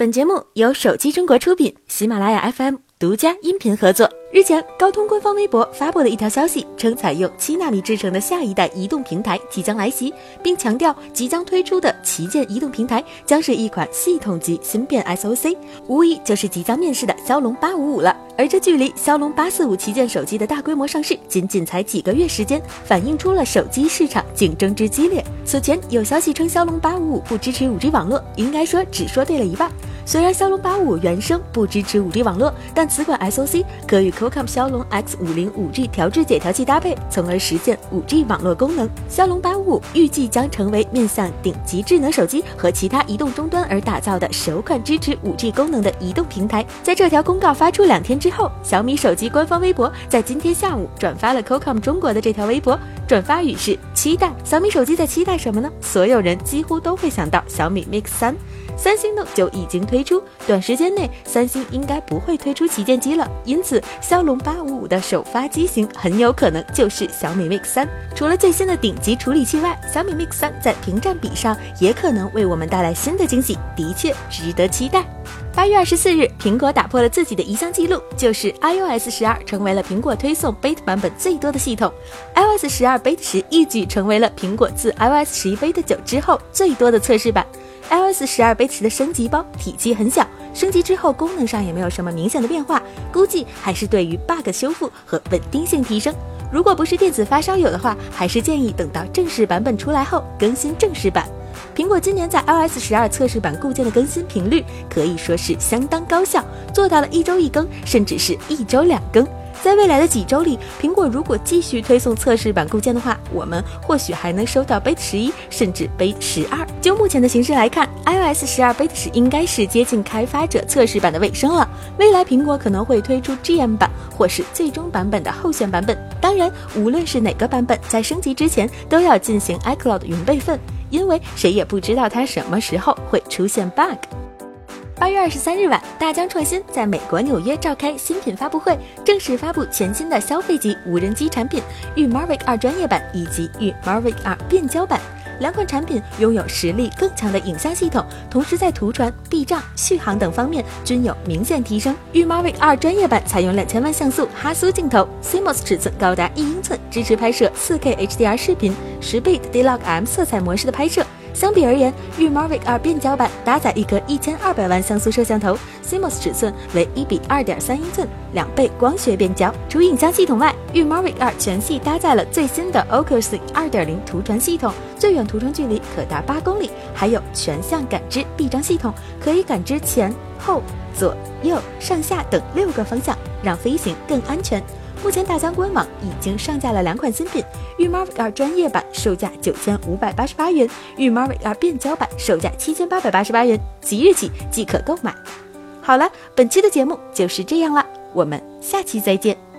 本节目由手机中国出品，喜马拉雅 FM 独家音频合作。日前，高通官方微博发布了一条消息，称采用七纳米制成的下一代移动平台即将来袭，并强调即将推出的旗舰移动平台将是一款系统级芯片 SoC，无疑就是即将面世的骁龙八五五了。而这距离骁龙八四五旗舰手机的大规模上市，仅仅才几个月时间，反映出了手机市场竞争之激烈。此前有消息称骁龙八五五不支持五 G 网络，应该说只说对了一半。虽然骁龙八五原生不支持 5G 网络，但此款 SoC 可与 Qualcomm 骁龙 X50 5G 调制解调器搭配，从而实现 5G 网络功能。骁龙八五五预计将成为面向顶级智能手机和其他移动终端而打造的首款支持 5G 功能的移动平台。在这条公告发出两天之后，小米手机官方微博在今天下午转发了 Qualcomm 中国的这条微博，转发语是期待。小米手机在期待什么呢？所有人几乎都会想到小米 Mix 三。三星呢就已经推出，短时间内三星应该不会推出旗舰机了，因此骁龙八五五的首发机型很有可能就是小米 Mix 三。除了最新的顶级处理器外，小米 Mix 三在屏占比上也可能为我们带来新的惊喜，的确值得期待。八月二十四日，苹果打破了自己的一项记录，就是 iOS 十二成为了苹果推送 beta 版本最多的系统。iOS 十二 beta 十一举成为了苹果自 iOS 十一 beta 九之后最多的测试版。iOS 十二 b e t 的升级包体积很小，升级之后功能上也没有什么明显的变化，估计还是对于 bug 修复和稳定性提升。如果不是电子发烧友的话，还是建议等到正式版本出来后更新正式版。苹果今年在 iOS 十二测试版固件的更新频率可以说是相当高效，做到了一周一更，甚至是一周两更。在未来的几周里，苹果如果继续推送测试版固件的话，我们或许还能收到 Beta 十一，甚至 Beta 十二。就目前的形势来看，iOS 十二 Beta 十应该是接近开发者测试版的尾声了。未来苹果可能会推出 GM 版，或是最终版本的候选版本。当然，无论是哪个版本，在升级之前都要进行 iCloud 云备份，因为谁也不知道它什么时候会出现 bug。八月二十三日晚，大疆创新在美国纽约召开新品发布会，正式发布全新的消费级无人机产品玉 Mavic 二专业版以及玉 Mavic 二变焦版。两款产品拥有实力更强的影像系统，同时在图传、避障、续航等方面均有明显提升。玉 Mavic 二专业版采用两千万像素哈苏镜头，CMOS 尺寸高达一英寸，支持拍摄四 K HDR 视频，十倍的 D-Log M 色彩模式的拍摄。相比而言，玉 Mavic 二变焦版搭载一颗一千二百万像素摄像头，CMOS 尺寸为一比二点三英寸，两倍光学变焦。除影像系统外，玉 Mavic 二全系搭载了最新的 OcuSync 二点零图传系统，最远图传距离可达八公里，还有全向感知避障系统，可以感知前后左右上下等六个方向，让飞行更安全。目前，大疆官网已经上架了两款新品，御 Mavic 二专业版售价九千五百八十八元，御 Mavic 二变焦版售价七千八百八十八元，即日起即可购买。好了，本期的节目就是这样了，我们下期再见。